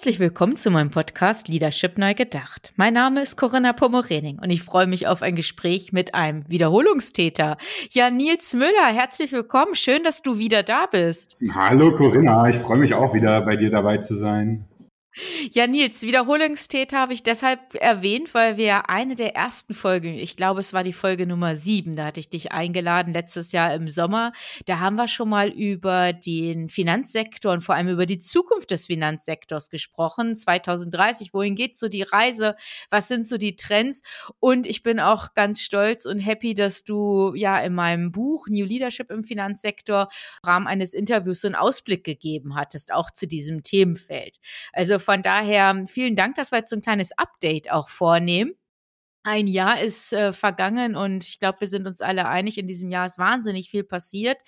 Herzlich willkommen zu meinem Podcast Leadership neu gedacht. Mein Name ist Corinna Pomorening und ich freue mich auf ein Gespräch mit einem Wiederholungstäter. Ja, Nils Müller, herzlich willkommen. Schön, dass du wieder da bist. Hallo Corinna, ich freue mich auch wieder bei dir dabei zu sein. Ja, Nils, Wiederholungstäter habe ich deshalb erwähnt, weil wir eine der ersten Folgen, ich glaube, es war die Folge Nummer sieben, da hatte ich dich eingeladen, letztes Jahr im Sommer. Da haben wir schon mal über den Finanzsektor und vor allem über die Zukunft des Finanzsektors gesprochen. 2030, wohin geht so die Reise? Was sind so die Trends? Und ich bin auch ganz stolz und happy, dass du ja in meinem Buch New Leadership im Finanzsektor im Rahmen eines Interviews so einen Ausblick gegeben hattest, auch zu diesem Themenfeld. Also von daher vielen Dank, dass wir jetzt so ein kleines Update auch vornehmen. Ein Jahr ist äh, vergangen und ich glaube, wir sind uns alle einig, in diesem Jahr ist wahnsinnig viel passiert.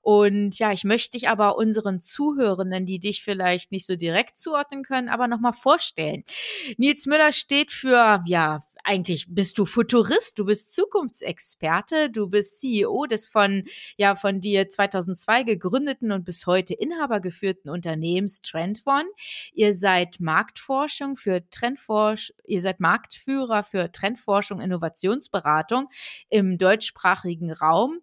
Und ja, ich möchte dich aber unseren Zuhörenden, die dich vielleicht nicht so direkt zuordnen können, aber nochmal vorstellen. Nils Müller steht für, ja, eigentlich bist du Futurist, du bist Zukunftsexperte, du bist CEO des von, ja, von dir 2002 gegründeten und bis heute Inhaber geführten Unternehmens Trendone. Ihr seid Marktforschung für Trendforsch, ihr seid Marktführer für Trendforschung, Innovationsberatung im deutschsprachigen Raum.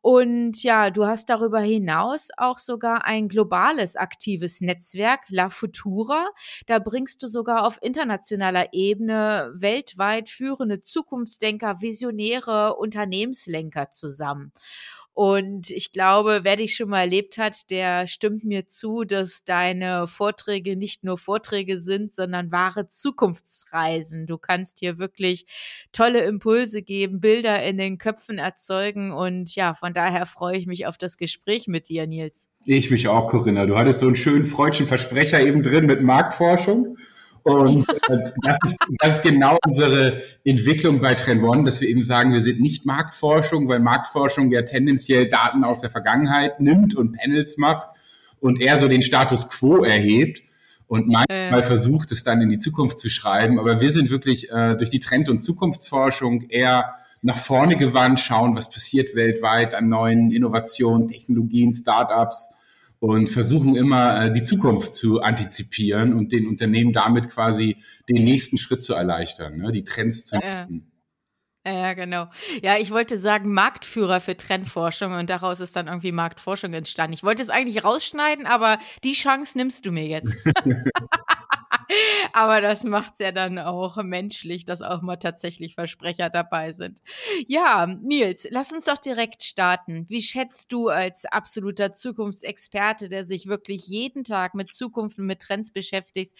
Und ja, du hast darüber hinaus auch sogar ein globales aktives Netzwerk, La Futura. Da bringst du sogar auf internationaler Ebene weltweit führende Zukunftsdenker, Visionäre, Unternehmenslenker zusammen. Und ich glaube, wer dich schon mal erlebt hat, der stimmt mir zu, dass deine Vorträge nicht nur Vorträge sind, sondern wahre Zukunftsreisen. Du kannst hier wirklich tolle Impulse geben, Bilder in den Köpfen erzeugen. Und ja, von daher freue ich mich auf das Gespräch mit dir, Nils. Ich mich auch, Corinna. Du hattest so einen schönen freudschen Versprecher eben drin mit Marktforschung. Und äh, das, ist, das ist genau unsere Entwicklung bei Trend One, dass wir eben sagen, wir sind nicht Marktforschung, weil Marktforschung ja tendenziell Daten aus der Vergangenheit nimmt und Panels macht und eher so den Status quo erhebt und manchmal äh. versucht, es dann in die Zukunft zu schreiben. Aber wir sind wirklich äh, durch die Trend- und Zukunftsforschung eher nach vorne gewandt, schauen, was passiert weltweit an neuen Innovationen, Technologien, Startups und versuchen immer äh, die Zukunft zu antizipieren und den Unternehmen damit quasi den nächsten Schritt zu erleichtern, ne? die Trends zu nutzen. Ja, genau. Ja, ich wollte sagen Marktführer für Trendforschung und daraus ist dann irgendwie Marktforschung entstanden. Ich wollte es eigentlich rausschneiden, aber die Chance nimmst du mir jetzt. Aber das macht's ja dann auch menschlich, dass auch mal tatsächlich Versprecher dabei sind. Ja, Nils, lass uns doch direkt starten. Wie schätzt du als absoluter Zukunftsexperte, der sich wirklich jeden Tag mit Zukunft und mit Trends beschäftigt,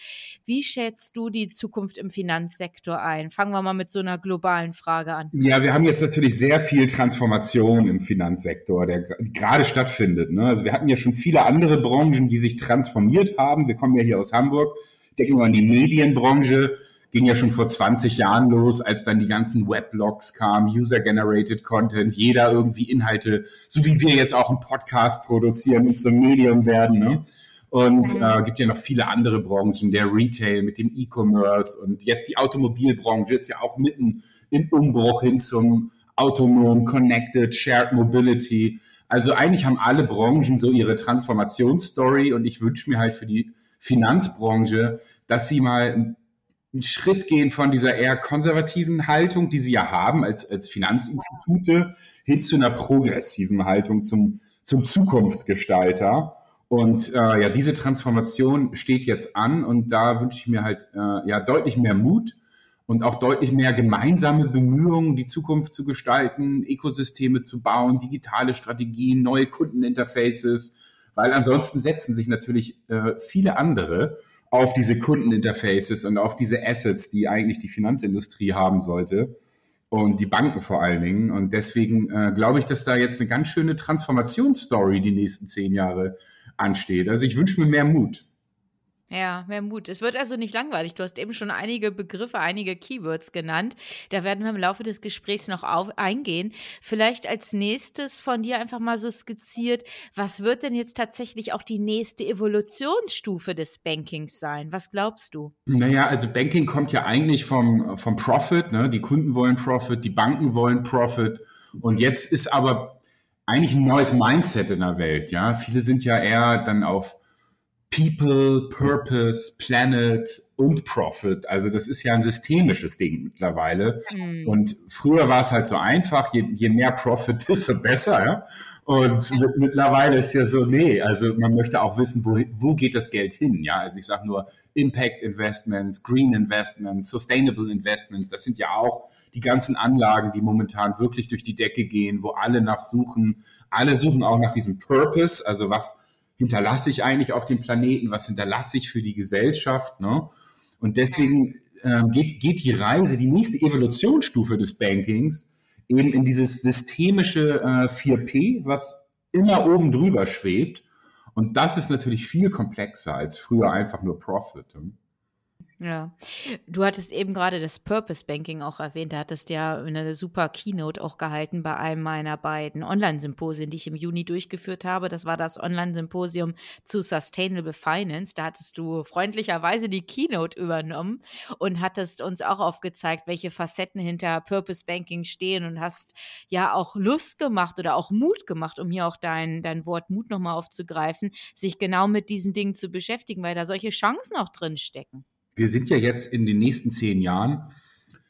wie schätzt du die Zukunft im Finanzsektor ein? Fangen wir mal mit so einer globalen Frage an. Ja, wir haben jetzt natürlich sehr viel Transformation im Finanzsektor, der gerade stattfindet. Ne? Also wir hatten ja schon viele andere Branchen, die sich transformiert haben. Wir kommen ja hier aus Hamburg denke nur an die Medienbranche, ging ja schon vor 20 Jahren los, als dann die ganzen Weblogs kamen, User-Generated Content, jeder irgendwie Inhalte, so wie wir jetzt auch einen Podcast produzieren und zum Medium werden. Ne? Und mhm. äh, gibt ja noch viele andere Branchen, der Retail mit dem E-Commerce und jetzt die Automobilbranche ist ja auch mitten im Umbruch hin zum autonom, connected, shared mobility. Also eigentlich haben alle Branchen so ihre Transformationsstory und ich wünsche mir halt für die Finanzbranche, dass sie mal einen Schritt gehen von dieser eher konservativen Haltung, die sie ja haben als, als Finanzinstitute, hin zu einer progressiven Haltung zum, zum Zukunftsgestalter. Und äh, ja, diese Transformation steht jetzt an und da wünsche ich mir halt äh, ja deutlich mehr Mut und auch deutlich mehr gemeinsame Bemühungen, die Zukunft zu gestalten, Ökosysteme zu bauen, digitale Strategien, neue Kundeninterfaces, weil ansonsten setzen sich natürlich äh, viele andere auf diese Kundeninterfaces und auf diese Assets, die eigentlich die Finanzindustrie haben sollte und die Banken vor allen Dingen. Und deswegen äh, glaube ich, dass da jetzt eine ganz schöne Transformationsstory die nächsten zehn Jahre ansteht. Also ich wünsche mir mehr Mut. Ja, mehr Mut. Es wird also nicht langweilig. Du hast eben schon einige Begriffe, einige Keywords genannt. Da werden wir im Laufe des Gesprächs noch auf, eingehen. Vielleicht als nächstes von dir einfach mal so skizziert, was wird denn jetzt tatsächlich auch die nächste Evolutionsstufe des Bankings sein? Was glaubst du? Naja, also Banking kommt ja eigentlich vom, vom Profit. Ne? Die Kunden wollen Profit, die Banken wollen Profit. Und jetzt ist aber eigentlich ein neues Mindset in der Welt. Ja, viele sind ja eher dann auf People, Purpose, Planet und Profit. Also das ist ja ein systemisches Ding mittlerweile. Mhm. Und früher war es halt so einfach, je, je mehr Profit, desto besser. Ja? Und mit, mittlerweile ist ja so, nee, also man möchte auch wissen, wo, wo geht das Geld hin? Ja, also ich sage nur Impact Investments, Green Investments, Sustainable Investments, das sind ja auch die ganzen Anlagen, die momentan wirklich durch die Decke gehen, wo alle nach suchen. Alle suchen auch nach diesem Purpose, also was hinterlasse ich eigentlich auf dem Planeten, was hinterlasse ich für die Gesellschaft. Ne? Und deswegen ähm, geht, geht die Reise, die nächste Evolutionsstufe des Bankings eben in dieses systemische äh, 4P, was immer oben drüber schwebt. Und das ist natürlich viel komplexer als früher einfach nur Profit. Ne? Ja, du hattest eben gerade das Purpose Banking auch erwähnt. Da hattest ja eine super Keynote auch gehalten bei einem meiner beiden Online-Symposien, die ich im Juni durchgeführt habe. Das war das Online-Symposium zu Sustainable Finance. Da hattest du freundlicherweise die Keynote übernommen und hattest uns auch aufgezeigt, welche Facetten hinter Purpose Banking stehen und hast ja auch Lust gemacht oder auch Mut gemacht, um hier auch dein, dein Wort Mut nochmal aufzugreifen, sich genau mit diesen Dingen zu beschäftigen, weil da solche Chancen auch drin stecken wir sind ja jetzt in den nächsten zehn Jahren,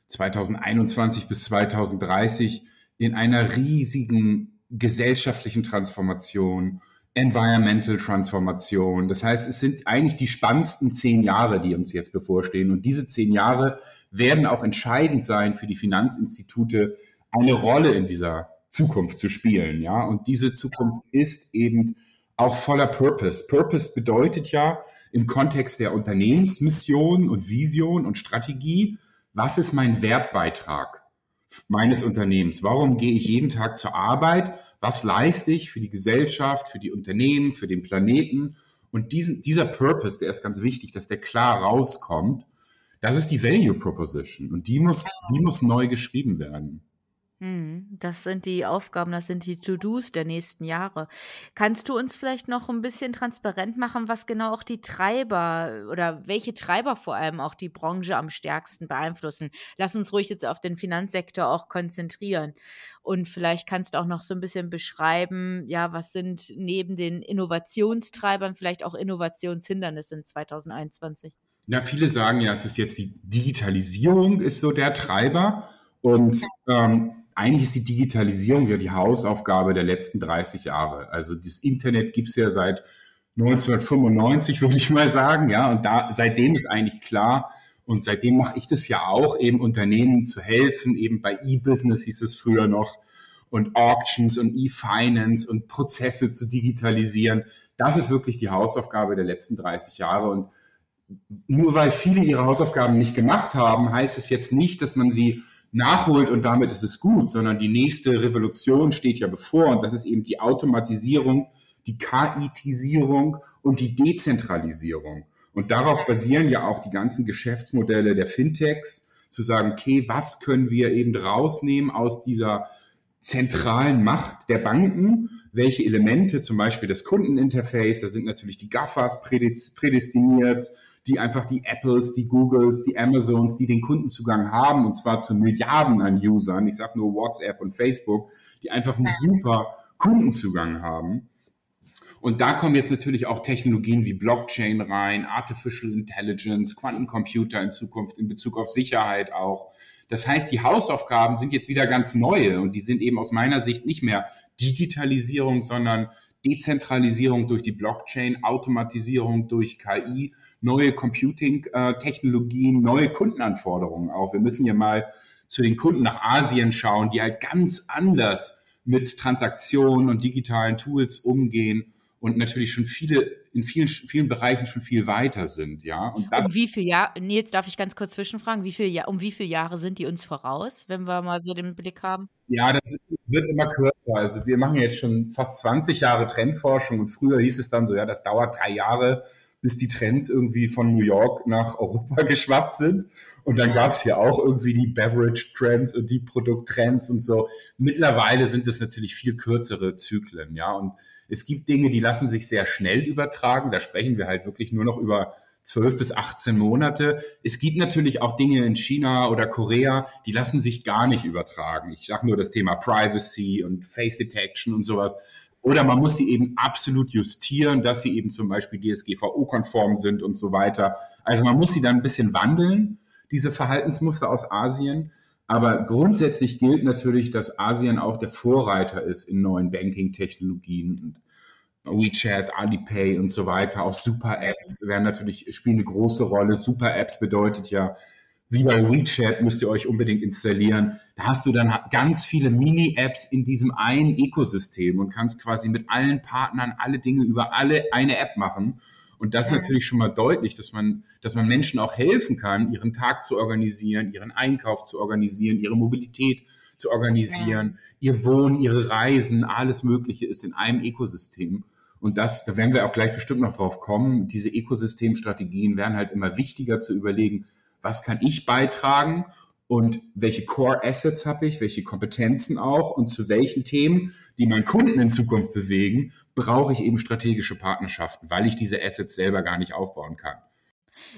2021 bis 2030, in einer riesigen gesellschaftlichen Transformation, Environmental Transformation. Das heißt, es sind eigentlich die spannendsten zehn Jahre, die uns jetzt bevorstehen. Und diese zehn Jahre werden auch entscheidend sein für die Finanzinstitute, eine Rolle in dieser Zukunft zu spielen. Ja, und diese Zukunft ist eben auch voller Purpose. Purpose bedeutet ja, im Kontext der Unternehmensmission und Vision und Strategie, was ist mein Wertbeitrag meines Unternehmens? Warum gehe ich jeden Tag zur Arbeit? Was leiste ich für die Gesellschaft, für die Unternehmen, für den Planeten? Und diesen, dieser Purpose, der ist ganz wichtig, dass der klar rauskommt. Das ist die Value Proposition und die muss, die muss neu geschrieben werden. Mhm. Das sind die Aufgaben, das sind die To-Dos der nächsten Jahre. Kannst du uns vielleicht noch ein bisschen transparent machen, was genau auch die Treiber oder welche Treiber vor allem auch die Branche am stärksten beeinflussen? Lass uns ruhig jetzt auf den Finanzsektor auch konzentrieren. Und vielleicht kannst du auch noch so ein bisschen beschreiben, ja, was sind neben den Innovationstreibern vielleicht auch Innovationshindernisse in 2021? Na, viele sagen ja, es ist jetzt die Digitalisierung ist so der Treiber. Und ähm, eigentlich ist die Digitalisierung ja die Hausaufgabe der letzten 30 Jahre. Also das Internet gibt es ja seit 1995, würde ich mal sagen, ja, und da seitdem ist eigentlich klar, und seitdem mache ich das ja auch, eben Unternehmen zu helfen, eben bei E-Business hieß es früher noch, und Auctions und E-Finance und Prozesse zu digitalisieren. Das ist wirklich die Hausaufgabe der letzten 30 Jahre. Und nur weil viele ihre Hausaufgaben nicht gemacht haben, heißt es jetzt nicht, dass man sie nachholt und damit ist es gut, sondern die nächste Revolution steht ja bevor und das ist eben die Automatisierung, die KItisierung und die Dezentralisierung. Und darauf basieren ja auch die ganzen Geschäftsmodelle der Fintechs, zu sagen, okay, was können wir eben rausnehmen aus dieser zentralen Macht der Banken? Welche Elemente, zum Beispiel das Kundeninterface, da sind natürlich die GAFAs prädestiniert, die einfach die Apples, die Googles, die Amazons, die den Kundenzugang haben, und zwar zu Milliarden an Usern, ich sage nur WhatsApp und Facebook, die einfach einen super Kundenzugang haben. Und da kommen jetzt natürlich auch Technologien wie Blockchain rein, Artificial Intelligence, Quantencomputer in Zukunft in Bezug auf Sicherheit auch. Das heißt, die Hausaufgaben sind jetzt wieder ganz neue und die sind eben aus meiner Sicht nicht mehr Digitalisierung, sondern Dezentralisierung durch die Blockchain, Automatisierung durch KI, neue Computing-Technologien, neue Kundenanforderungen auch. Wir müssen ja mal zu den Kunden nach Asien schauen, die halt ganz anders mit Transaktionen und digitalen Tools umgehen und natürlich schon viele in vielen vielen Bereichen schon viel weiter sind, ja. Und das um wie viel Jahre? Nils, darf ich ganz kurz zwischenfragen? Wie viel um wie viele Jahre sind die uns voraus, wenn wir mal so den Blick haben? Ja, das ist, wird immer kürzer. Also wir machen jetzt schon fast 20 Jahre Trendforschung und früher hieß es dann so, ja, das dauert drei Jahre, bis die Trends irgendwie von New York nach Europa geschwappt sind. Und dann gab es ja auch irgendwie die Beverage-Trends und die Produkttrends und so. Mittlerweile sind es natürlich viel kürzere Zyklen, ja. Und es gibt Dinge, die lassen sich sehr schnell übertragen. Da sprechen wir halt wirklich nur noch über 12 bis 18 Monate. Es gibt natürlich auch Dinge in China oder Korea, die lassen sich gar nicht übertragen. Ich sage nur das Thema Privacy und Face Detection und sowas. Oder man muss sie eben absolut justieren, dass sie eben zum Beispiel DSGVO-konform sind und so weiter. Also man muss sie dann ein bisschen wandeln, diese Verhaltensmuster aus Asien. Aber grundsätzlich gilt natürlich, dass Asien auch der Vorreiter ist in neuen Banking-Technologien. WeChat, Alipay und so weiter, auch Super-Apps werden natürlich, spielen eine große Rolle. Super-Apps bedeutet ja, wie bei WeChat müsst ihr euch unbedingt installieren. Da hast du dann ganz viele Mini-Apps in diesem einen Ökosystem und kannst quasi mit allen Partnern alle Dinge über alle eine App machen. Und das ist natürlich schon mal deutlich, dass man, dass man Menschen auch helfen kann, ihren Tag zu organisieren, ihren Einkauf zu organisieren, ihre Mobilität zu organisieren, ja. ihr Wohnen, ihre Reisen, alles Mögliche ist in einem Ökosystem. Und das, da werden wir auch gleich bestimmt noch drauf kommen. Diese Ökosystemstrategien werden halt immer wichtiger zu überlegen, was kann ich beitragen und welche Core Assets habe ich, welche Kompetenzen auch und zu welchen Themen, die meinen Kunden in Zukunft bewegen, brauche ich eben strategische Partnerschaften, weil ich diese Assets selber gar nicht aufbauen kann.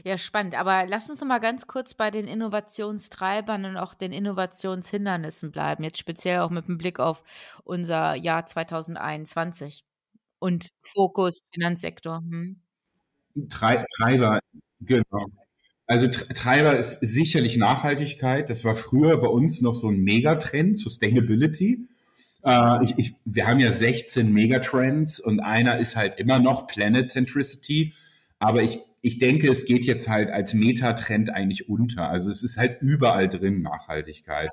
Ja, spannend. Aber lass uns noch mal ganz kurz bei den Innovationstreibern und auch den Innovationshindernissen bleiben. Jetzt speziell auch mit dem Blick auf unser Jahr 2021 und Fokus Finanzsektor. Hm. Treiber, genau. Also Treiber ist sicherlich Nachhaltigkeit. Das war früher bei uns noch so ein Megatrend, Sustainability. Äh, ich, ich, wir haben ja 16 Megatrends und einer ist halt immer noch Planet Centricity. Aber ich, ich denke, es geht jetzt halt als Metatrend eigentlich unter. Also es ist halt überall drin, Nachhaltigkeit.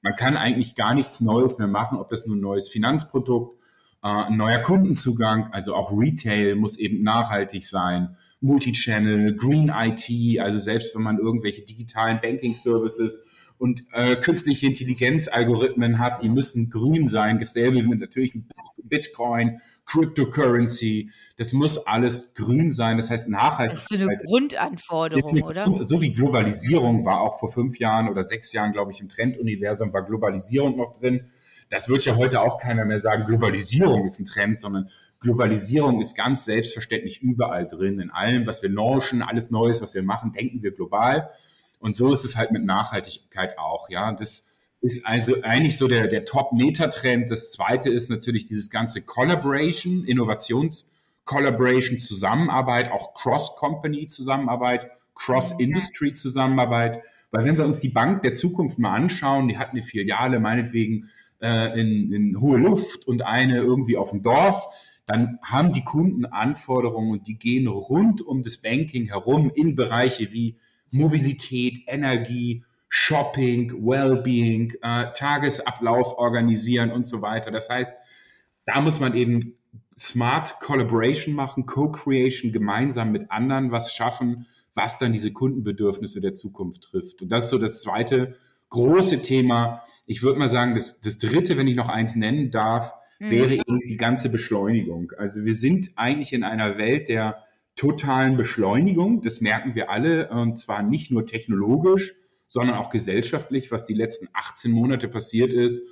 Man kann eigentlich gar nichts Neues mehr machen, ob das nun ein neues Finanzprodukt, äh, ein neuer Kundenzugang, also auch Retail muss eben nachhaltig sein, Multichannel, Green IT, also selbst wenn man irgendwelche digitalen Banking Services und äh, künstliche Intelligenz-Algorithmen hat, die müssen grün sein. Dasselbe mit natürlich Bitcoin, Cryptocurrency. Das muss alles grün sein. Das heißt Nachhaltigkeit. Das ist so eine Grundanforderung, eine, oder? So wie Globalisierung war auch vor fünf Jahren oder sechs Jahren, glaube ich, im Trenduniversum war Globalisierung noch drin. Das wird ja heute auch keiner mehr sagen, Globalisierung ist ein Trend, sondern Globalisierung ist ganz selbstverständlich überall drin. In allem, was wir launchen, alles Neues, was wir machen, denken wir global. Und so ist es halt mit Nachhaltigkeit auch, ja. Das ist also eigentlich so der, der Top-Meta-Trend. Das zweite ist natürlich dieses ganze Collaboration, Innovations-Collaboration, Zusammenarbeit, auch Cross-Company-Zusammenarbeit, Cross-Industry-Zusammenarbeit. Weil wenn wir uns die Bank der Zukunft mal anschauen, die hat eine Filiale meinetwegen äh, in, in hohe Luft und eine irgendwie auf dem Dorf, dann haben die Kunden Anforderungen und die gehen rund um das Banking herum in Bereiche wie Mobilität, Energie, Shopping, Wellbeing, äh, Tagesablauf organisieren und so weiter. Das heißt, da muss man eben Smart Collaboration machen, Co-Creation, gemeinsam mit anderen was schaffen, was dann diese Kundenbedürfnisse der Zukunft trifft. Und das ist so das zweite große Thema. Ich würde mal sagen, das, das dritte, wenn ich noch eins nennen darf. Wäre eben die ganze Beschleunigung. Also wir sind eigentlich in einer Welt der totalen Beschleunigung. Das merken wir alle, und zwar nicht nur technologisch, sondern auch gesellschaftlich, was die letzten 18 Monate passiert ist,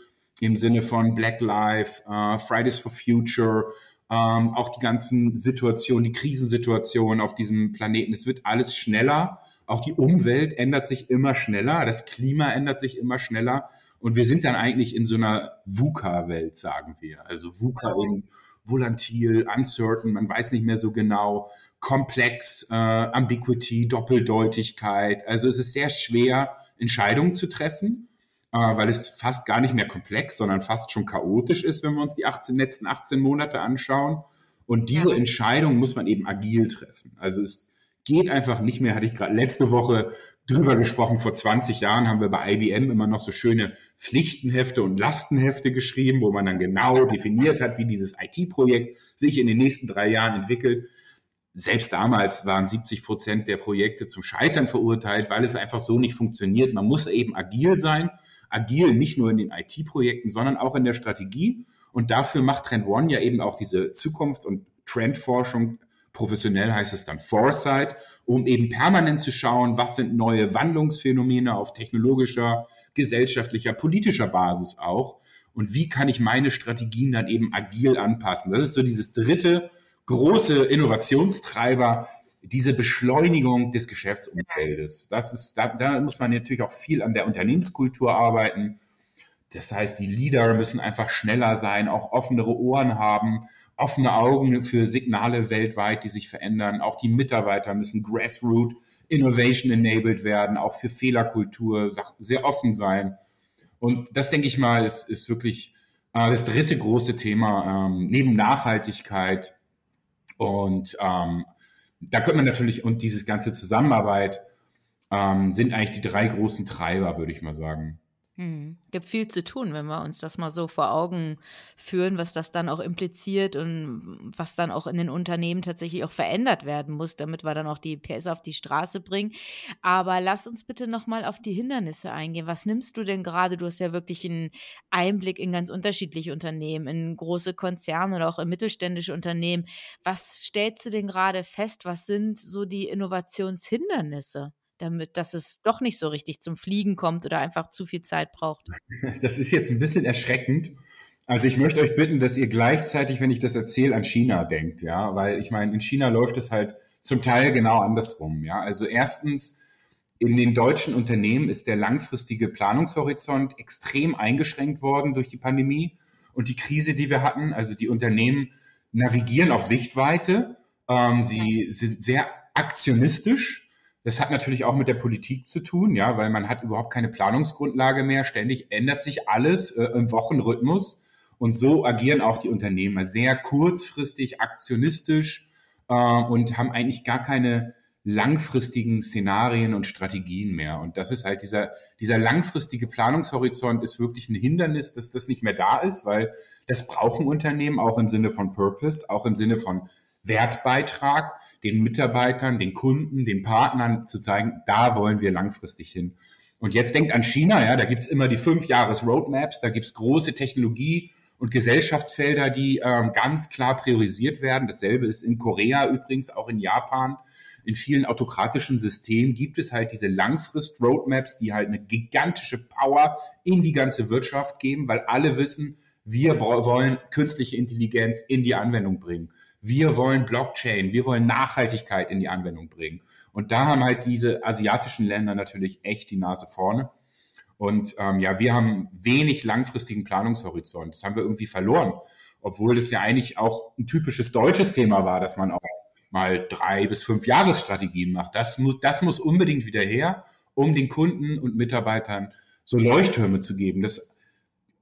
im Sinne von Black Lives, uh, Fridays for Future, ähm, auch die ganzen Situationen, die Krisensituationen auf diesem Planeten. Es wird alles schneller. Auch die Umwelt ändert sich immer schneller. Das Klima ändert sich immer schneller. Und wir sind dann eigentlich in so einer VUCA-Welt, sagen wir. Also VUCA in volatil, uncertain, man weiß nicht mehr so genau komplex, äh, Ambiguity, Doppeldeutigkeit. Also es ist sehr schwer, Entscheidungen zu treffen, äh, weil es fast gar nicht mehr komplex, sondern fast schon chaotisch ist, wenn wir uns die 18, letzten 18 Monate anschauen. Und diese. Entscheidung muss man eben agil treffen. Also es geht einfach nicht mehr, hatte ich gerade letzte Woche drüber gesprochen. Vor 20 Jahren haben wir bei IBM immer noch so schöne Pflichtenhefte und Lastenhefte geschrieben, wo man dann genau definiert hat, wie dieses IT-Projekt sich in den nächsten drei Jahren entwickelt selbst damals waren 70 Prozent der Projekte zum Scheitern verurteilt, weil es einfach so nicht funktioniert. Man muss eben agil sein, agil nicht nur in den IT-Projekten, sondern auch in der Strategie. Und dafür macht Trend One ja eben auch diese Zukunfts- und Trendforschung Professionell heißt es dann Foresight, um eben permanent zu schauen, was sind neue Wandlungsphänomene auf technologischer, gesellschaftlicher, politischer Basis auch und wie kann ich meine Strategien dann eben agil anpassen. Das ist so dieses dritte große Innovationstreiber, diese Beschleunigung des Geschäftsumfeldes. Das ist, da, da muss man natürlich auch viel an der Unternehmenskultur arbeiten. Das heißt, die Leader müssen einfach schneller sein, auch offenere Ohren haben, offene Augen für Signale weltweit, die sich verändern. Auch die Mitarbeiter müssen Grassroot Innovation enabled werden, auch für Fehlerkultur sehr offen sein. Und das, denke ich mal, ist, ist wirklich äh, das dritte große Thema ähm, neben Nachhaltigkeit. Und ähm, da könnte man natürlich, und diese ganze Zusammenarbeit ähm, sind eigentlich die drei großen Treiber, würde ich mal sagen. Hm. Gibt viel zu tun, wenn wir uns das mal so vor Augen führen, was das dann auch impliziert und was dann auch in den Unternehmen tatsächlich auch verändert werden muss, damit wir dann auch die PS auf die Straße bringen. Aber lass uns bitte nochmal auf die Hindernisse eingehen. Was nimmst du denn gerade? Du hast ja wirklich einen Einblick in ganz unterschiedliche Unternehmen, in große Konzerne oder auch in mittelständische Unternehmen. Was stellst du denn gerade fest? Was sind so die Innovationshindernisse? Damit, dass es doch nicht so richtig zum Fliegen kommt oder einfach zu viel Zeit braucht. Das ist jetzt ein bisschen erschreckend. Also ich möchte euch bitten, dass ihr gleichzeitig, wenn ich das erzähle, an China denkt, ja, weil ich meine, in China läuft es halt zum Teil genau andersrum, ja. Also erstens, in den deutschen Unternehmen ist der langfristige Planungshorizont extrem eingeschränkt worden durch die Pandemie und die Krise, die wir hatten. Also die Unternehmen navigieren auf Sichtweite. Ähm, sie sind sehr aktionistisch das hat natürlich auch mit der Politik zu tun, ja, weil man hat überhaupt keine Planungsgrundlage mehr. Ständig ändert sich alles äh, im Wochenrhythmus. Und so agieren auch die Unternehmer sehr kurzfristig, aktionistisch äh, und haben eigentlich gar keine langfristigen Szenarien und Strategien mehr. Und das ist halt dieser, dieser langfristige Planungshorizont ist wirklich ein Hindernis, dass das nicht mehr da ist, weil das brauchen Unternehmen auch im Sinne von Purpose, auch im Sinne von Wertbeitrag den Mitarbeitern, den Kunden, den Partnern zu zeigen, da wollen wir langfristig hin. Und jetzt denkt an China, ja, da gibt's immer die fünf Jahres Roadmaps, da gibt's große Technologie- und Gesellschaftsfelder, die ähm, ganz klar priorisiert werden. Dasselbe ist in Korea übrigens, auch in Japan. In vielen autokratischen Systemen gibt es halt diese Langfrist-Roadmaps, die halt eine gigantische Power in die ganze Wirtschaft geben, weil alle wissen, wir wollen künstliche Intelligenz in die Anwendung bringen. Wir wollen Blockchain, wir wollen Nachhaltigkeit in die Anwendung bringen. Und da haben halt diese asiatischen Länder natürlich echt die Nase vorne. Und ähm, ja, wir haben wenig langfristigen Planungshorizont. Das haben wir irgendwie verloren, obwohl das ja eigentlich auch ein typisches deutsches Thema war, dass man auch mal drei bis fünf Jahresstrategien macht. Das muss, das muss unbedingt wieder her, um den Kunden und Mitarbeitern so Leuchttürme zu geben. Das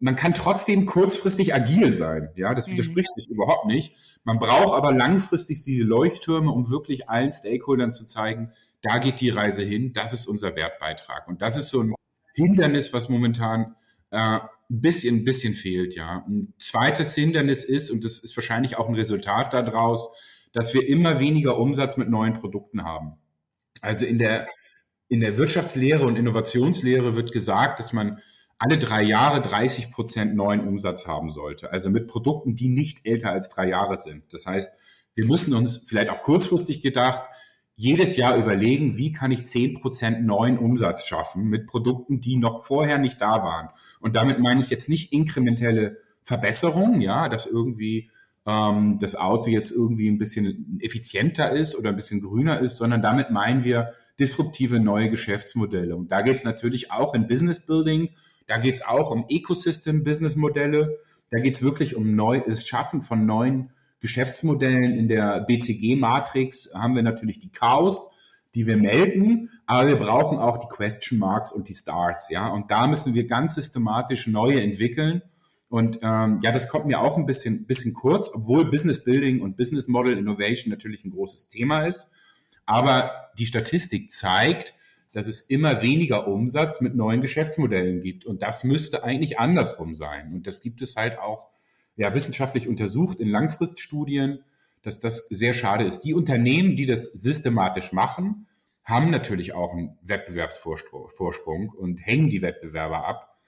man kann trotzdem kurzfristig agil sein. Ja, das mhm. widerspricht mhm. sich überhaupt nicht. Man braucht aber langfristig diese Leuchttürme, um wirklich allen Stakeholdern zu zeigen, da geht die Reise hin, das ist unser Wertbeitrag. Und das ist so ein Hindernis, was momentan äh, ein bisschen, ein bisschen fehlt, ja. Ein zweites Hindernis ist, und das ist wahrscheinlich auch ein Resultat daraus, dass wir immer weniger Umsatz mit neuen Produkten haben. Also in der, in der Wirtschaftslehre und Innovationslehre wird gesagt, dass man alle drei Jahre 30 Prozent neuen Umsatz haben sollte. Also mit Produkten, die nicht älter als drei Jahre sind. Das heißt, wir müssen uns vielleicht auch kurzfristig gedacht jedes Jahr überlegen, wie kann ich 10 Prozent neuen Umsatz schaffen mit Produkten, die noch vorher nicht da waren. Und damit meine ich jetzt nicht inkrementelle Verbesserungen, ja, dass irgendwie ähm, das Auto jetzt irgendwie ein bisschen effizienter ist oder ein bisschen grüner ist, sondern damit meinen wir disruptive neue Geschäftsmodelle. Und da geht es natürlich auch in Business Building da geht es auch um Ecosystem-Business-Modelle. Da geht es wirklich um neu, das Schaffen von neuen Geschäftsmodellen. In der BCG-Matrix haben wir natürlich die Chaos, die wir melden, aber wir brauchen auch die Question Marks und die Stars, ja. Und da müssen wir ganz systematisch neue entwickeln. Und ähm, ja, das kommt mir auch ein bisschen, bisschen kurz, obwohl Business Building und Business Model Innovation natürlich ein großes Thema ist. Aber die Statistik zeigt, dass es immer weniger Umsatz mit neuen Geschäftsmodellen gibt. Und das müsste eigentlich andersrum sein. Und das gibt es halt auch ja, wissenschaftlich untersucht in Langfriststudien, dass das sehr schade ist. Die Unternehmen, die das systematisch machen, haben natürlich auch einen Wettbewerbsvorsprung und hängen die Wettbewerber ab.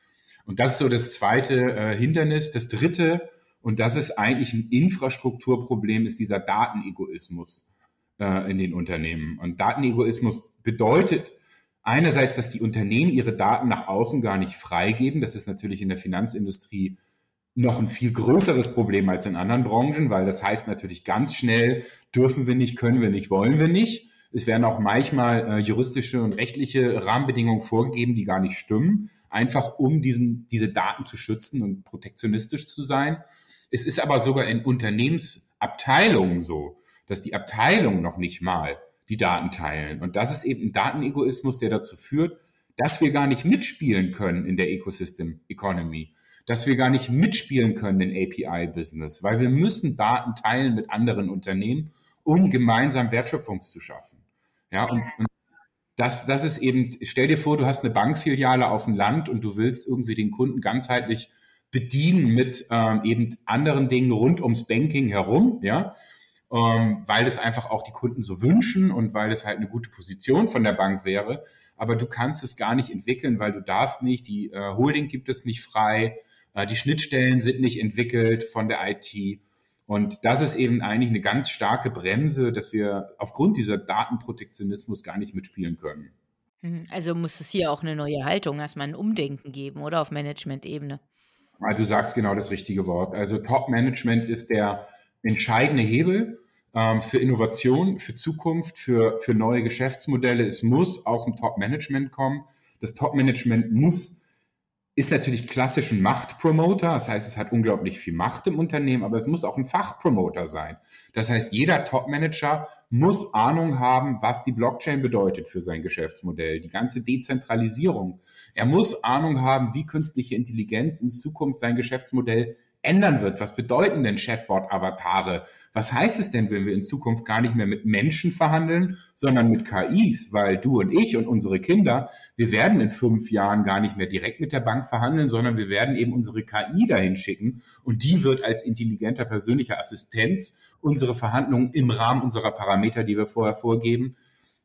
Und das ist so das zweite äh, Hindernis. Das dritte, und das ist eigentlich ein Infrastrukturproblem, ist dieser Datenegoismus. äh, in den Unternehmen. Und Datenegoismus bedeutet einerseits, dass die Unternehmen ihre Daten nach außen gar nicht freigeben. Das ist natürlich in der Finanzindustrie noch ein viel größeres Problem als in anderen Branchen, weil das heißt natürlich ganz schnell, dürfen wir nicht, können wir nicht, wollen wir nicht. Es werden auch manchmal äh, juristische und rechtliche Rahmenbedingungen vorgegeben, die gar nicht stimmen, einfach um diesen, diese Daten zu schützen und protektionistisch zu sein. Es ist aber sogar in Unternehmensabteilungen so, dass die Abteilungen noch nicht mal die Daten teilen. Und das ist eben ein Datenegoismus, der dazu führt, dass wir gar nicht mitspielen können in der Ecosystem Economy, dass wir gar nicht mitspielen können in API-Business, weil wir müssen Daten teilen mit anderen Unternehmen, um gemeinsam Wertschöpfung zu schaffen. Ja, und, und das, das ist eben, stell dir vor, du hast eine Bankfiliale auf dem Land und du willst irgendwie den Kunden ganzheitlich bedienen mit ähm, eben anderen Dingen rund ums Banking herum, ja ähm, weil das einfach auch die Kunden so wünschen und weil das halt eine gute Position von der Bank wäre. Aber du kannst es gar nicht entwickeln, weil du darfst nicht, die äh, Holding gibt es nicht frei, äh, die Schnittstellen sind nicht entwickelt von der IT. Und das ist eben eigentlich eine ganz starke Bremse, dass wir aufgrund dieser Datenprotektionismus gar nicht mitspielen können. Mhm, also muss es hier auch eine neue Haltung, erstmal ein Umdenken geben, oder auf Management-Ebene? Du sagst genau das richtige Wort. Also Top-Management ist der entscheidende Hebel ähm, für Innovation, für Zukunft, für, für neue Geschäftsmodelle. Es muss aus dem Top-Management kommen. Das Top-Management muss ist natürlich klassisch ein Machtpromoter, das heißt, es hat unglaublich viel Macht im Unternehmen, aber es muss auch ein Fachpromoter sein. Das heißt, jeder Top-Manager muss Ahnung haben, was die Blockchain bedeutet für sein Geschäftsmodell, die ganze Dezentralisierung. Er muss Ahnung haben, wie künstliche Intelligenz in Zukunft sein Geschäftsmodell ändern wird. Was bedeuten denn Chatbot-Avatare? Was heißt es denn, wenn wir in Zukunft gar nicht mehr mit Menschen verhandeln, sondern mit KIs? Weil du und ich und unsere Kinder, wir werden in fünf Jahren gar nicht mehr direkt mit der Bank verhandeln, sondern wir werden eben unsere KI dahin schicken und die wird als intelligenter persönlicher Assistenz unsere Verhandlungen im Rahmen unserer Parameter, die wir vorher vorgeben,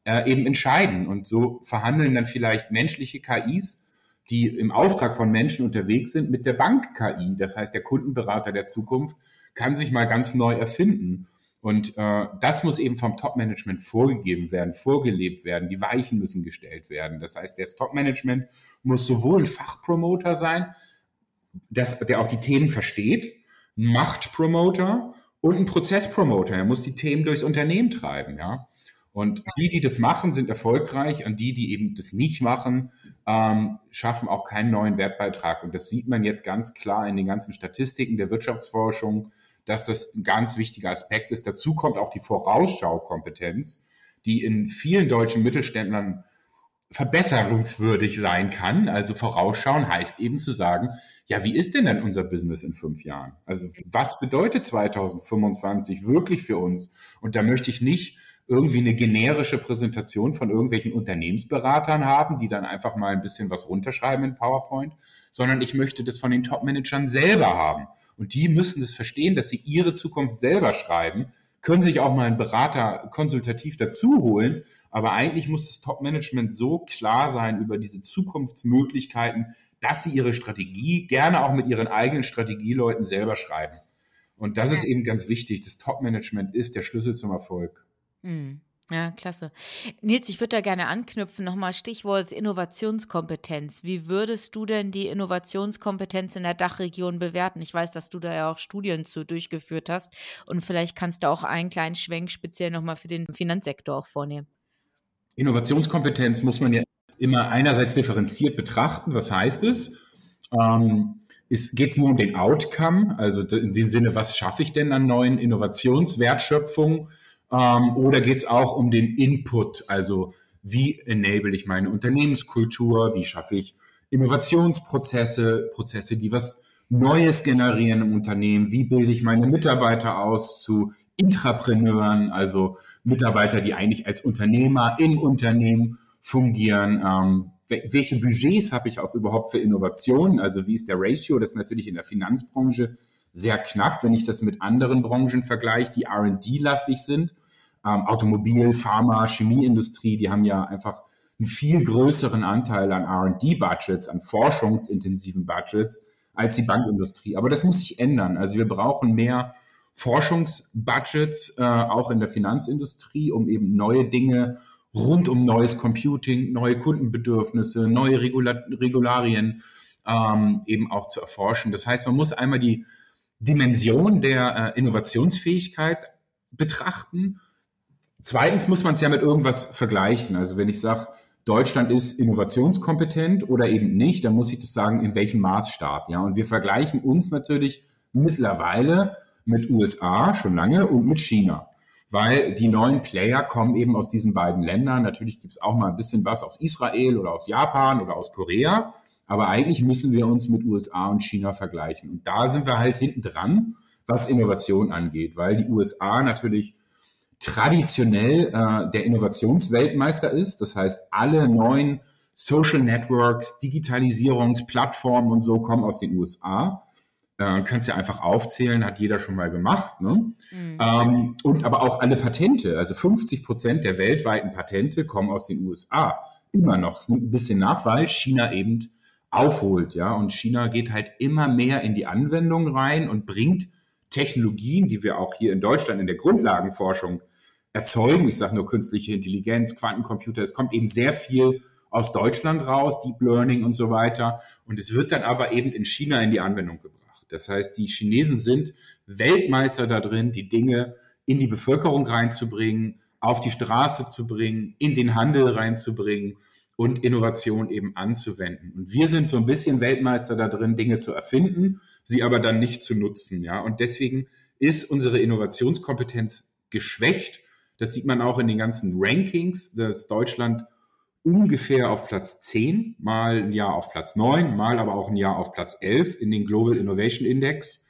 äh, eben entscheiden. Und so verhandeln dann vielleicht menschliche KIs die im Auftrag von Menschen unterwegs sind, mit der Bank-KI. Das heißt, der Kundenberater der Zukunft kann sich mal ganz neu erfinden. Und äh, das muss eben vom Top-Management vorgegeben werden, vorgelebt werden. Die Weichen müssen gestellt werden. Das heißt, das Top-Management muss sowohl ein Fachpromoter sein, das, der auch die Themen versteht, Machtpromoter und ein Prozesspromoter. Er muss die Themen durchs Unternehmen treiben. Ja. Und die, die das machen, sind erfolgreich und die, die eben das nicht machen, ähm, schaffen auch keinen neuen Wertbeitrag. Und das sieht man jetzt ganz klar in den ganzen Statistiken der Wirtschaftsforschung, dass das ein ganz wichtiger Aspekt ist. Dazu kommt auch die Vorausschaukompetenz, die in vielen deutschen Mittelständlern verbesserungswürdig sein kann. Also vorausschauen heißt eben zu sagen, ja, wie ist denn dann unser Business in fünf Jahren? Also was bedeutet 2025 wirklich für uns? Und da möchte ich nicht irgendwie eine generische Präsentation von irgendwelchen Unternehmensberatern haben, die dann einfach mal ein bisschen was runterschreiben in PowerPoint, sondern ich möchte das von den Top-Managern selber haben. Und die müssen das verstehen, dass sie ihre Zukunft selber schreiben, können sich auch mal einen Berater konsultativ dazu holen. Aber eigentlich muss das Top-Management so klar sein über diese Zukunftsmöglichkeiten, dass sie ihre Strategie gerne auch mit ihren eigenen Strategieleuten selber schreiben. Und das ist eben ganz wichtig. Das Top-Management ist der Schlüssel zum Erfolg. Mhm. Ja, klasse. Nils, ich würde da gerne anknüpfen, nochmal Stichwort Innovationskompetenz. Wie würdest du denn die Innovationskompetenz in der Dachregion bewerten? Ich weiß, dass du da ja auch Studien zu durchgeführt hast und vielleicht kannst du auch einen kleinen Schwenk speziell nochmal für den Finanzsektor auch vornehmen. Innovationskompetenz muss man ja immer einerseits differenziert betrachten. Was heißt es? Ähm, Geht es nur um den Outcome, also in dem Sinne, was schaffe ich denn an neuen Innovationswertschöpfungen? Ähm, oder geht es auch um den Input, also wie enable ich meine Unternehmenskultur, wie schaffe ich Innovationsprozesse, Prozesse, die was Neues generieren im Unternehmen, wie bilde ich meine Mitarbeiter aus zu Intrapreneuren, also Mitarbeiter, die eigentlich als Unternehmer im Unternehmen fungieren. Ähm, welche Budgets habe ich auch überhaupt für Innovationen? Also wie ist der Ratio? Das ist natürlich in der Finanzbranche sehr knapp, wenn ich das mit anderen Branchen vergleiche, die RD-lastig sind. Ähm, Automobil, Pharma, Chemieindustrie, die haben ja einfach einen viel größeren Anteil an RD-Budgets, an forschungsintensiven Budgets als die Bankindustrie. Aber das muss sich ändern. Also wir brauchen mehr Forschungsbudgets, äh, auch in der Finanzindustrie, um eben neue Dinge rund um neues Computing, neue Kundenbedürfnisse, neue Regula Regularien ähm, eben auch zu erforschen. Das heißt, man muss einmal die Dimension der äh, Innovationsfähigkeit betrachten. Zweitens muss man es ja mit irgendwas vergleichen. Also wenn ich sage, Deutschland ist innovationskompetent oder eben nicht, dann muss ich das sagen, in welchem Maßstab. Ja, und wir vergleichen uns natürlich mittlerweile mit USA schon lange und mit China weil die neuen Player kommen eben aus diesen beiden Ländern. Natürlich gibt es auch mal ein bisschen was aus Israel oder aus Japan oder aus Korea, aber eigentlich müssen wir uns mit USA und China vergleichen. Und da sind wir halt hinten dran, was Innovation angeht, weil die USA natürlich traditionell äh, der Innovationsweltmeister ist. Das heißt, alle neuen Social Networks, Digitalisierungsplattformen und so kommen aus den USA. Äh, kannst ja einfach aufzählen, hat jeder schon mal gemacht. Ne? Mhm. Ähm, und aber auch alle Patente, also 50 Prozent der weltweiten Patente kommen aus den USA. Immer noch, ein bisschen nach, weil China eben aufholt, ja. Und China geht halt immer mehr in die Anwendung rein und bringt Technologien, die wir auch hier in Deutschland in der Grundlagenforschung erzeugen. Ich sage nur künstliche Intelligenz, Quantencomputer. Es kommt eben sehr viel aus Deutschland raus, Deep Learning und so weiter. Und es wird dann aber eben in China in die Anwendung gebracht. Das heißt, die Chinesen sind Weltmeister da drin, die Dinge in die Bevölkerung reinzubringen, auf die Straße zu bringen, in den Handel reinzubringen und Innovation eben anzuwenden. Und wir sind so ein bisschen Weltmeister da drin, Dinge zu erfinden, sie aber dann nicht zu nutzen. Ja, und deswegen ist unsere Innovationskompetenz geschwächt. Das sieht man auch in den ganzen Rankings, dass Deutschland ungefähr auf Platz 10, mal ein Jahr auf Platz 9, mal aber auch ein Jahr auf Platz 11 in den Global Innovation Index,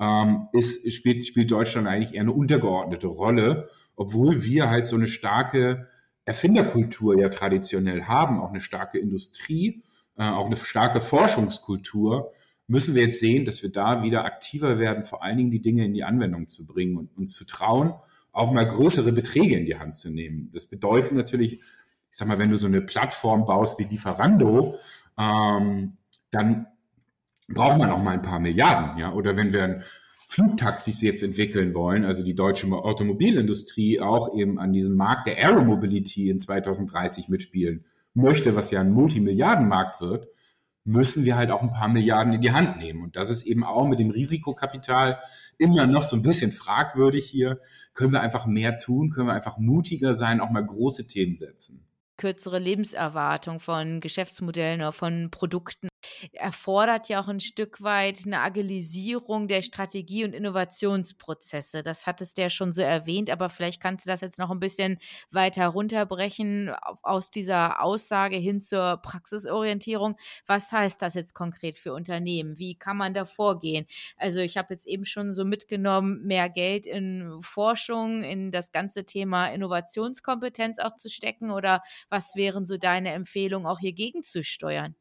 ähm, ist, spielt, spielt Deutschland eigentlich eher eine untergeordnete Rolle, obwohl wir halt so eine starke Erfinderkultur ja traditionell haben, auch eine starke Industrie, äh, auch eine starke Forschungskultur, müssen wir jetzt sehen, dass wir da wieder aktiver werden, vor allen Dingen die Dinge in die Anwendung zu bringen und uns zu trauen, auch mal größere Beträge in die Hand zu nehmen. Das bedeutet natürlich, ich sag mal, wenn du so eine Plattform baust wie Lieferando, ähm, dann braucht man auch mal ein paar Milliarden, ja. Oder wenn wir ein Flugtaxis jetzt entwickeln wollen, also die deutsche Automobilindustrie auch eben an diesem Markt der Aeromobility in 2030 mitspielen möchte, was ja ein Multimilliardenmarkt wird, müssen wir halt auch ein paar Milliarden in die Hand nehmen. Und das ist eben auch mit dem Risikokapital immer noch so ein bisschen fragwürdig hier. Können wir einfach mehr tun? Können wir einfach mutiger sein, auch mal große Themen setzen? kürzere Lebenserwartung von Geschäftsmodellen oder von Produkten erfordert ja auch ein Stück weit eine Agilisierung der Strategie- und Innovationsprozesse. Das hattest du ja schon so erwähnt, aber vielleicht kannst du das jetzt noch ein bisschen weiter runterbrechen aus dieser Aussage hin zur Praxisorientierung. Was heißt das jetzt konkret für Unternehmen? Wie kann man da vorgehen? Also ich habe jetzt eben schon so mitgenommen, mehr Geld in Forschung, in das ganze Thema Innovationskompetenz auch zu stecken oder was wären so deine Empfehlungen, auch hier gegenzusteuern?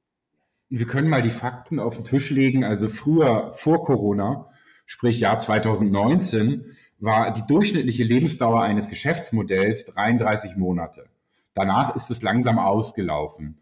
Wir können mal die Fakten auf den Tisch legen. Also früher, vor Corona, sprich Jahr 2019, war die durchschnittliche Lebensdauer eines Geschäftsmodells 33 Monate. Danach ist es langsam ausgelaufen.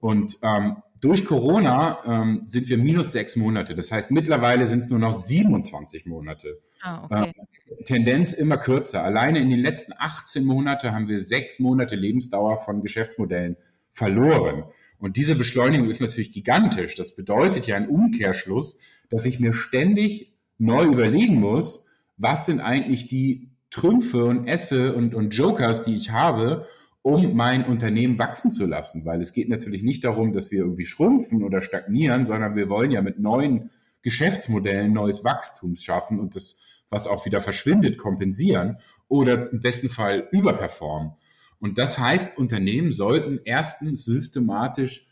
Und ähm, durch Corona ähm, sind wir minus sechs Monate. Das heißt, mittlerweile sind es nur noch 27 Monate. Ah, okay. ähm, Tendenz immer kürzer. Alleine in den letzten 18 Monaten haben wir sechs Monate Lebensdauer von Geschäftsmodellen verloren. Und diese Beschleunigung ist natürlich gigantisch. Das bedeutet ja ein Umkehrschluss, dass ich mir ständig neu überlegen muss, was sind eigentlich die Trümpfe und Esse und, und Jokers, die ich habe, um mein Unternehmen wachsen zu lassen. Weil es geht natürlich nicht darum, dass wir irgendwie schrumpfen oder stagnieren, sondern wir wollen ja mit neuen Geschäftsmodellen neues Wachstum schaffen und das, was auch wieder verschwindet, kompensieren oder im besten Fall überperformen. Und das heißt, Unternehmen sollten erstens systematisch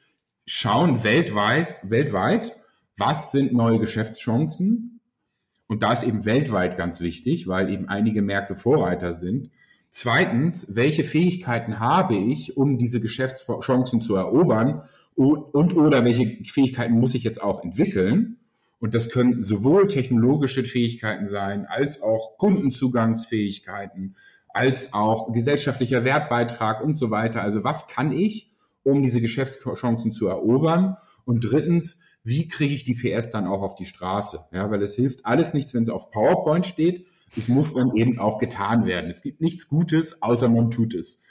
schauen weltweit, weltweit, was sind neue Geschäftschancen? Und da ist eben weltweit ganz wichtig, weil eben einige Märkte Vorreiter sind. Zweitens, welche Fähigkeiten habe ich, um diese Geschäftschancen zu erobern? Und, und oder welche Fähigkeiten muss ich jetzt auch entwickeln? Und das können sowohl technologische Fähigkeiten sein, als auch Kundenzugangsfähigkeiten, als auch gesellschaftlicher Wertbeitrag und so weiter. Also was kann ich, um diese Geschäftschancen zu erobern? Und drittens, wie kriege ich die PS dann auch auf die Straße? Ja, weil es hilft alles nichts, wenn es auf PowerPoint steht. es muss dann eben auch getan werden. Es gibt nichts Gutes, außer man tut es.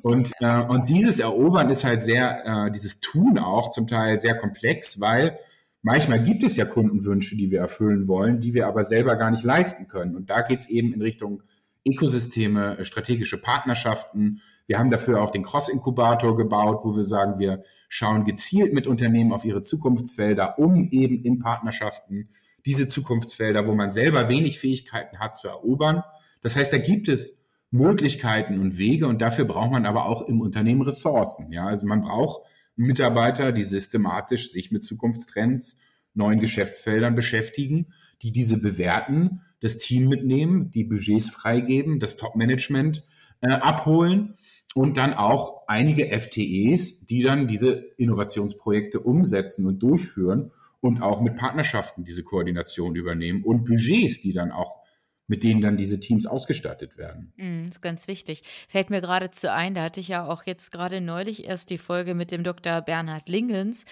Und, äh, und dieses Erobern ist halt sehr, äh, dieses Tun auch zum Teil sehr komplex, weil manchmal gibt es ja Kundenwünsche, die wir erfüllen wollen, die wir aber selber gar nicht leisten können. Und da geht es eben in Richtung Ökosysteme, äh, strategische Partnerschaften. Wir haben dafür auch den Cross-Inkubator gebaut, wo wir sagen, wir schauen gezielt mit Unternehmen auf ihre Zukunftsfelder, um eben in Partnerschaften diese Zukunftsfelder, wo man selber wenig Fähigkeiten hat, zu erobern. Das heißt, da gibt es Möglichkeiten und Wege und dafür braucht man aber auch im Unternehmen Ressourcen. Ja, also man braucht Mitarbeiter, die systematisch sich mit Zukunftstrends, neuen Geschäftsfeldern beschäftigen, die diese bewerten, das Team mitnehmen, die Budgets freigeben, das Top-Management äh, abholen und dann auch einige FTEs, die dann diese Innovationsprojekte umsetzen und durchführen und auch mit Partnerschaften diese Koordination übernehmen und Budgets, die dann auch mit denen dann diese Teams ausgestattet werden. Mm, ist ganz wichtig. Fällt mir geradezu ein, da hatte ich ja auch jetzt gerade neulich erst die Folge mit dem Dr. Bernhard Lingens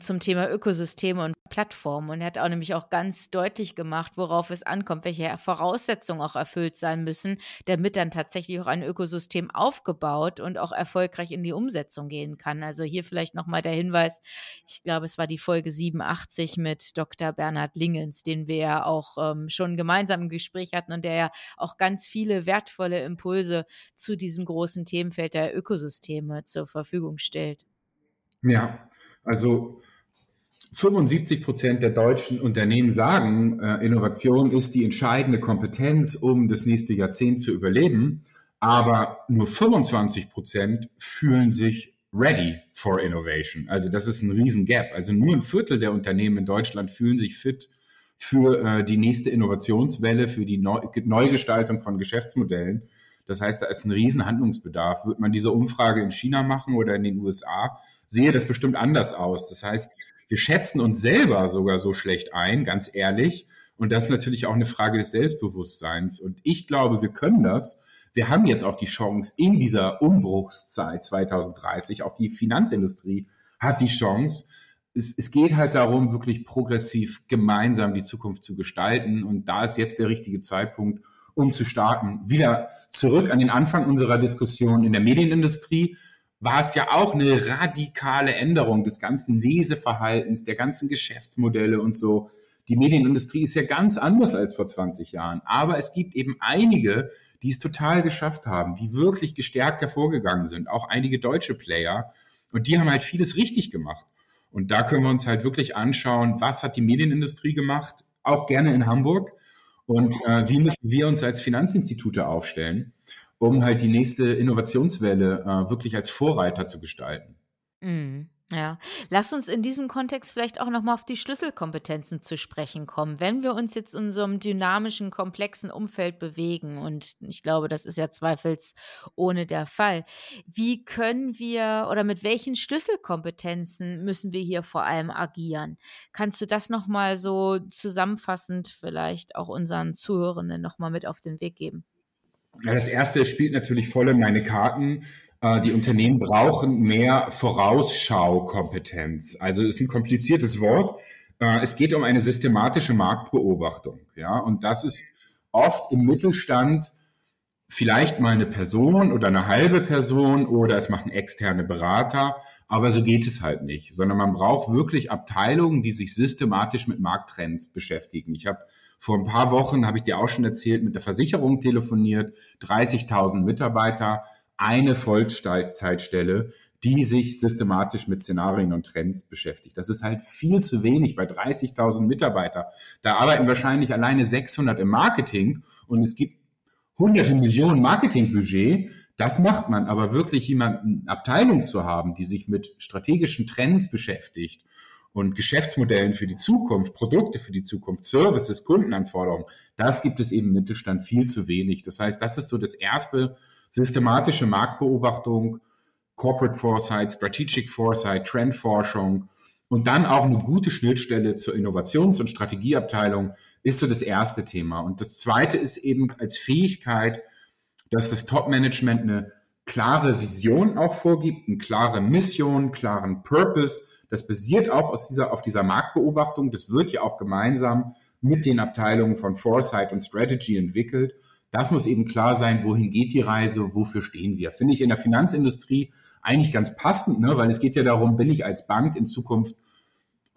zum Thema Ökosysteme und Plattformen. Und er hat auch nämlich auch ganz deutlich gemacht, worauf es ankommt, welche Voraussetzungen auch erfüllt sein müssen, damit dann tatsächlich auch ein Ökosystem aufgebaut und auch erfolgreich in die Umsetzung gehen kann. Also hier vielleicht nochmal der Hinweis, ich glaube, es war die Folge 87 mit Dr. Bernhard Lingens, den wir ja auch ähm, schon gemeinsam im Gespräch hatten und der ja auch ganz viele wertvolle Impulse zu diesem großen Themenfeld der Ökosysteme zur Verfügung stellt. Ja, also 75 Prozent der deutschen Unternehmen sagen, äh, Innovation ist die entscheidende Kompetenz, um das nächste Jahrzehnt zu überleben. Aber nur 25 Prozent fühlen sich ready for innovation. Also das ist ein riesen Gap. Also nur ein Viertel der Unternehmen in Deutschland fühlen sich fit für äh, die nächste Innovationswelle, für die Neu Neugestaltung von Geschäftsmodellen. Das heißt, da ist ein riesen Handlungsbedarf. Wird man diese Umfrage in China machen oder in den USA, sehe das bestimmt anders aus. Das heißt, wir schätzen uns selber sogar so schlecht ein, ganz ehrlich. Und das ist natürlich auch eine Frage des Selbstbewusstseins. Und ich glaube, wir können das. Wir haben jetzt auch die Chance in dieser Umbruchszeit 2030, auch die Finanzindustrie hat die Chance. Es, es geht halt darum, wirklich progressiv gemeinsam die Zukunft zu gestalten. Und da ist jetzt der richtige Zeitpunkt, um zu starten. Wieder zurück an den Anfang unserer Diskussion in der Medienindustrie war es ja auch eine radikale Änderung des ganzen Leseverhaltens, der ganzen Geschäftsmodelle und so. Die Medienindustrie ist ja ganz anders als vor 20 Jahren. Aber es gibt eben einige, die es total geschafft haben, die wirklich gestärkt hervorgegangen sind. Auch einige deutsche Player. Und die haben halt vieles richtig gemacht. Und da können wir uns halt wirklich anschauen, was hat die Medienindustrie gemacht, auch gerne in Hamburg. Und äh, wie müssen wir uns als Finanzinstitute aufstellen? Um halt die nächste Innovationswelle äh, wirklich als Vorreiter zu gestalten. Mhm. Ja, lass uns in diesem Kontext vielleicht auch nochmal auf die Schlüsselkompetenzen zu sprechen kommen. Wenn wir uns jetzt in so einem dynamischen, komplexen Umfeld bewegen, und ich glaube, das ist ja zweifelsohne der Fall, wie können wir oder mit welchen Schlüsselkompetenzen müssen wir hier vor allem agieren? Kannst du das nochmal so zusammenfassend vielleicht auch unseren Zuhörenden nochmal mit auf den Weg geben? Ja, das erste spielt natürlich voll in meine Karten. Äh, die Unternehmen brauchen mehr Vorausschaukompetenz. Also ist ein kompliziertes Wort. Äh, es geht um eine systematische Marktbeobachtung. Ja, und das ist oft im Mittelstand vielleicht mal eine Person oder eine halbe Person oder es machen externe Berater, aber so geht es halt nicht, sondern man braucht wirklich Abteilungen, die sich systematisch mit Markttrends beschäftigen. Ich habe vor ein paar Wochen, habe ich dir auch schon erzählt, mit der Versicherung telefoniert, 30.000 Mitarbeiter, eine Vollzeitstelle, die sich systematisch mit Szenarien und Trends beschäftigt. Das ist halt viel zu wenig bei 30.000 Mitarbeiter. Da arbeiten wahrscheinlich alleine 600 im Marketing und es gibt hunderte Millionen Marketingbudget. Das macht man, aber wirklich jemanden Abteilung zu haben, die sich mit strategischen Trends beschäftigt und Geschäftsmodellen für die Zukunft, Produkte für die Zukunft, Services, Kundenanforderungen, das gibt es eben im Mittelstand viel zu wenig. Das heißt, das ist so das erste systematische Marktbeobachtung, Corporate Foresight, Strategic Foresight, Trendforschung und dann auch eine gute Schnittstelle zur Innovations- und Strategieabteilung ist so das erste Thema. Und das zweite ist eben als Fähigkeit, dass das Top-Management eine klare Vision auch vorgibt, eine klare Mission, klaren Purpose, das basiert auch aus dieser, auf dieser Marktbeobachtung. Das wird ja auch gemeinsam mit den Abteilungen von Foresight und Strategy entwickelt. Das muss eben klar sein, wohin geht die Reise, wofür stehen wir. Finde ich in der Finanzindustrie eigentlich ganz passend, ne? weil es geht ja darum, bin ich als Bank in Zukunft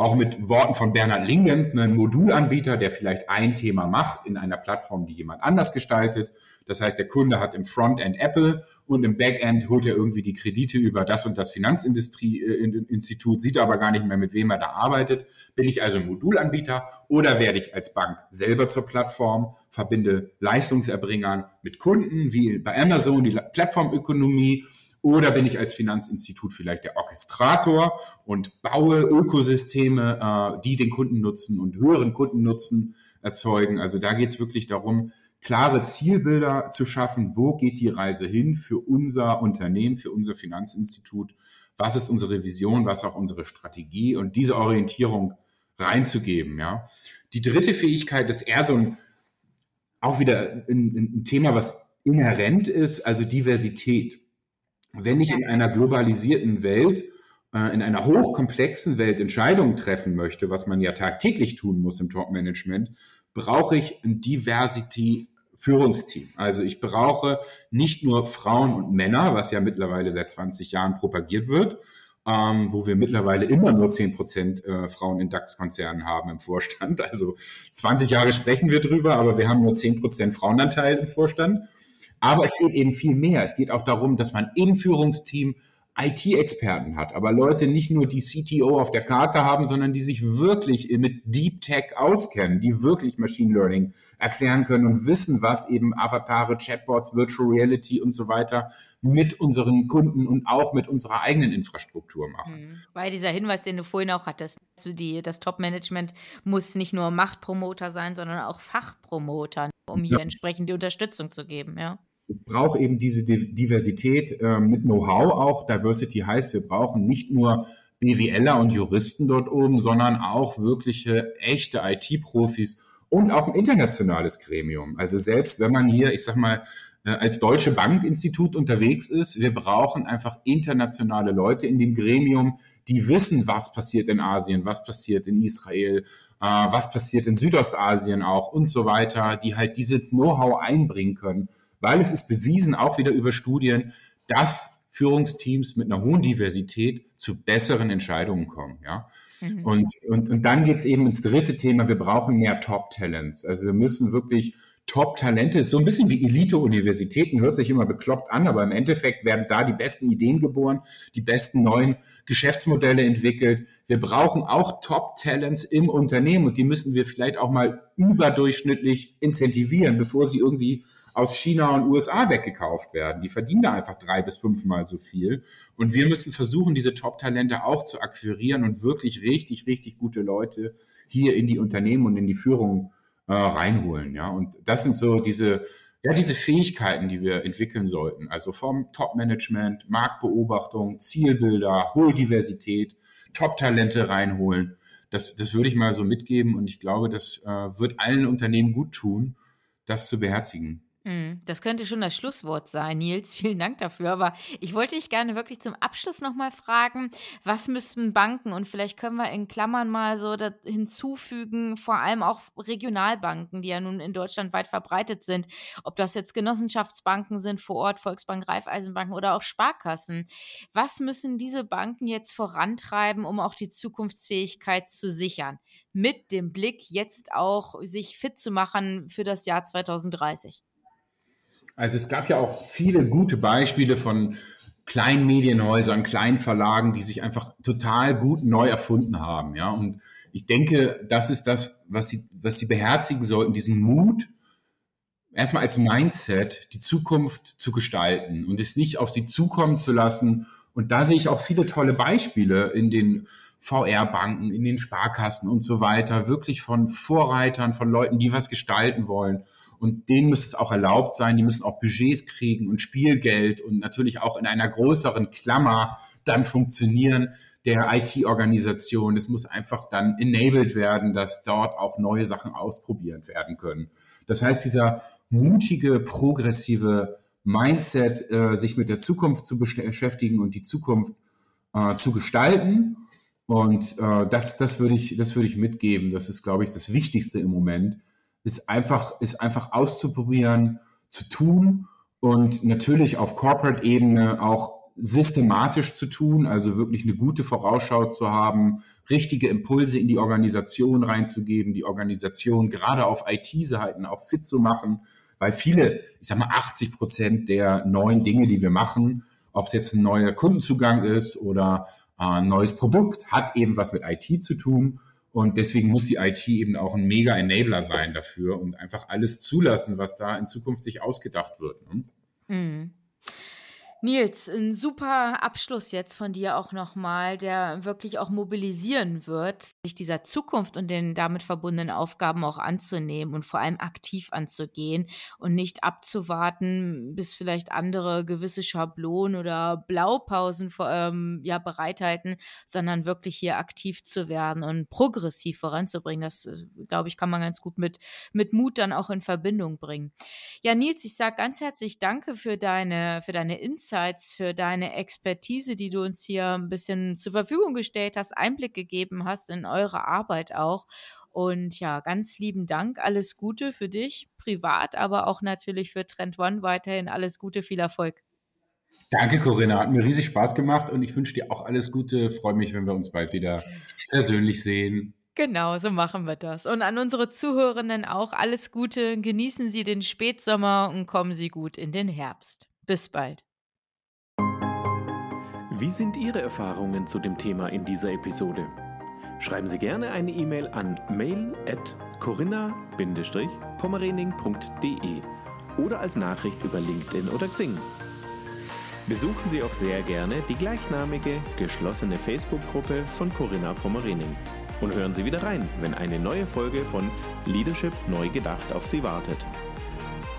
auch mit Worten von Bernhard Lingens, ne, ein Modulanbieter, der vielleicht ein Thema macht in einer Plattform, die jemand anders gestaltet. Das heißt, der Kunde hat im Frontend Apple und im Backend holt er irgendwie die Kredite über das und das Finanzinstitut, sieht aber gar nicht mehr, mit wem er da arbeitet. Bin ich also ein Modulanbieter oder werde ich als Bank selber zur Plattform, verbinde Leistungserbringern mit Kunden, wie bei Amazon die Plattformökonomie oder bin ich als Finanzinstitut vielleicht der Orchestrator und baue Ökosysteme, äh, die den Kundennutzen und höheren Kundennutzen erzeugen. Also da geht es wirklich darum, klare Zielbilder zu schaffen. Wo geht die Reise hin für unser Unternehmen, für unser Finanzinstitut? Was ist unsere Vision? Was ist auch unsere Strategie? Und diese Orientierung reinzugeben, ja. Die dritte Fähigkeit ist eher so ein, auch wieder ein, ein Thema, was inhärent ist, also Diversität. Wenn ich in einer globalisierten Welt, äh, in einer hochkomplexen Welt Entscheidungen treffen möchte, was man ja tagtäglich tun muss im Top-Management, brauche ich ein Diversity Führungsteam. Also ich brauche nicht nur Frauen und Männer, was ja mittlerweile seit 20 Jahren propagiert wird, ähm, wo wir mittlerweile immer nur 10 Prozent äh, Frauen in DAX-Konzernen haben im Vorstand. Also 20 Jahre sprechen wir drüber, aber wir haben nur 10 Prozent Frauenanteil im Vorstand. Aber es geht eben viel mehr. Es geht auch darum, dass man im Führungsteam IT-Experten hat, aber Leute nicht nur die CTO auf der Karte haben, sondern die sich wirklich mit Deep Tech auskennen, die wirklich Machine Learning erklären können und wissen, was eben Avatare, Chatbots, Virtual Reality und so weiter mit unseren Kunden und auch mit unserer eigenen Infrastruktur machen. Mhm. Weil dieser Hinweis, den du vorhin auch hattest, die, das Top-Management muss nicht nur Machtpromoter sein, sondern auch Fachpromoter, um hier ja. entsprechend die Unterstützung zu geben, ja es braucht eben diese Diversität äh, mit Know-how auch. Diversity heißt, wir brauchen nicht nur BWLer und Juristen dort oben, sondern auch wirkliche echte IT-Profis und auch ein internationales Gremium. Also selbst wenn man hier, ich sag mal, äh, als Deutsche Bankinstitut unterwegs ist, wir brauchen einfach internationale Leute in dem Gremium, die wissen, was passiert in Asien, was passiert in Israel, äh, was passiert in Südostasien auch und so weiter, die halt dieses Know-how einbringen können weil es ist bewiesen, auch wieder über Studien, dass Führungsteams mit einer hohen Diversität zu besseren Entscheidungen kommen. Ja? Mhm. Und, und, und dann geht es eben ins dritte Thema, wir brauchen mehr Top-Talents. Also wir müssen wirklich Top-Talente, so ein bisschen wie Elite-Universitäten, hört sich immer bekloppt an, aber im Endeffekt werden da die besten Ideen geboren, die besten neuen Geschäftsmodelle entwickelt. Wir brauchen auch Top-Talents im Unternehmen und die müssen wir vielleicht auch mal überdurchschnittlich incentivieren, bevor sie irgendwie aus China und USA weggekauft werden. Die verdienen da einfach drei bis fünfmal so viel. Und wir müssen versuchen, diese Top-Talente auch zu akquirieren und wirklich richtig, richtig gute Leute hier in die Unternehmen und in die Führung äh, reinholen. Ja, und das sind so diese, ja, diese Fähigkeiten, die wir entwickeln sollten. Also vom Top-Management, Marktbeobachtung, Zielbilder, hohe Diversität, Top-Talente reinholen. Das, das würde ich mal so mitgeben und ich glaube, das äh, wird allen Unternehmen gut tun, das zu beherzigen. Mhm. Das könnte schon das Schlusswort sein, Nils. Vielen Dank dafür. Aber ich wollte dich gerne wirklich zum Abschluss nochmal fragen, was müssten Banken und vielleicht können wir in Klammern mal so hinzufügen, vor allem auch Regionalbanken, die ja nun in Deutschland weit verbreitet sind, ob das jetzt Genossenschaftsbanken sind vor Ort, Volksbank, Raiffeisenbanken oder auch Sparkassen. Was müssen diese Banken jetzt vorantreiben, um auch die Zukunftsfähigkeit zu sichern? Mit dem Blick jetzt auch sich fit zu machen für das Jahr 2030. Also es gab ja auch viele gute Beispiele von kleinen Medienhäusern, kleinen Verlagen, die sich einfach total gut neu erfunden haben. Ja, und ich denke, das ist das, was sie, was sie beherzigen sollten, diesen Mut, erstmal als Mindset die Zukunft zu gestalten und es nicht auf sie zukommen zu lassen. Und da sehe ich auch viele tolle Beispiele in den VR-Banken, in den Sparkassen und so weiter, wirklich von Vorreitern, von Leuten, die was gestalten wollen. Und denen müsste es auch erlaubt sein, die müssen auch Budgets kriegen und Spielgeld und natürlich auch in einer größeren Klammer dann funktionieren der IT-Organisation. Es muss einfach dann enabled werden, dass dort auch neue Sachen ausprobiert werden können. Das heißt, dieser mutige, progressive Mindset, äh, sich mit der Zukunft zu beschäftigen und die Zukunft äh, zu gestalten Und äh, das, das würde ich, das würde ich mitgeben. Das ist, glaube ich, das Wichtigste im Moment, ist einfach, ist einfach auszuprobieren, zu tun und natürlich auf Corporate-Ebene auch systematisch zu tun, also wirklich eine gute Vorausschau zu haben, richtige Impulse in die Organisation reinzugeben, die Organisation gerade auf IT-Seiten auch fit zu machen, weil viele, ich sag mal 80 Prozent der neuen Dinge, die wir machen, ob es jetzt ein neuer Kundenzugang ist oder äh, ein neues Produkt, hat eben was mit IT zu tun. Und deswegen muss die IT eben auch ein mega Enabler sein dafür und einfach alles zulassen, was da in Zukunft sich ausgedacht wird. Ne? Mhm. Nils, ein super Abschluss jetzt von dir auch nochmal, der wirklich auch mobilisieren wird, sich dieser Zukunft und den damit verbundenen Aufgaben auch anzunehmen und vor allem aktiv anzugehen und nicht abzuwarten, bis vielleicht andere gewisse Schablonen oder Blaupausen ähm, ja, bereithalten, sondern wirklich hier aktiv zu werden und progressiv voranzubringen. Das, äh, glaube ich, kann man ganz gut mit, mit Mut dann auch in Verbindung bringen. Ja, Nils, ich sage ganz herzlich Danke für deine, für deine Insights Insights, für deine Expertise, die du uns hier ein bisschen zur Verfügung gestellt hast, Einblick gegeben hast in eure Arbeit auch. Und ja, ganz lieben Dank, alles Gute für dich, privat, aber auch natürlich für Trend One weiterhin alles Gute, viel Erfolg. Danke, Corinna. Hat mir riesig Spaß gemacht und ich wünsche dir auch alles Gute. Freue mich, wenn wir uns bald wieder persönlich sehen. Genau, so machen wir das. Und an unsere Zuhörenden auch alles Gute. Genießen Sie den Spätsommer und kommen Sie gut in den Herbst. Bis bald. Wie sind Ihre Erfahrungen zu dem Thema in dieser Episode? Schreiben Sie gerne eine E-Mail an mail@corinna-pommerening.de oder als Nachricht über LinkedIn oder Xing. Besuchen Sie auch sehr gerne die gleichnamige geschlossene Facebook-Gruppe von Corinna Pommerening und hören Sie wieder rein, wenn eine neue Folge von Leadership neu gedacht auf Sie wartet.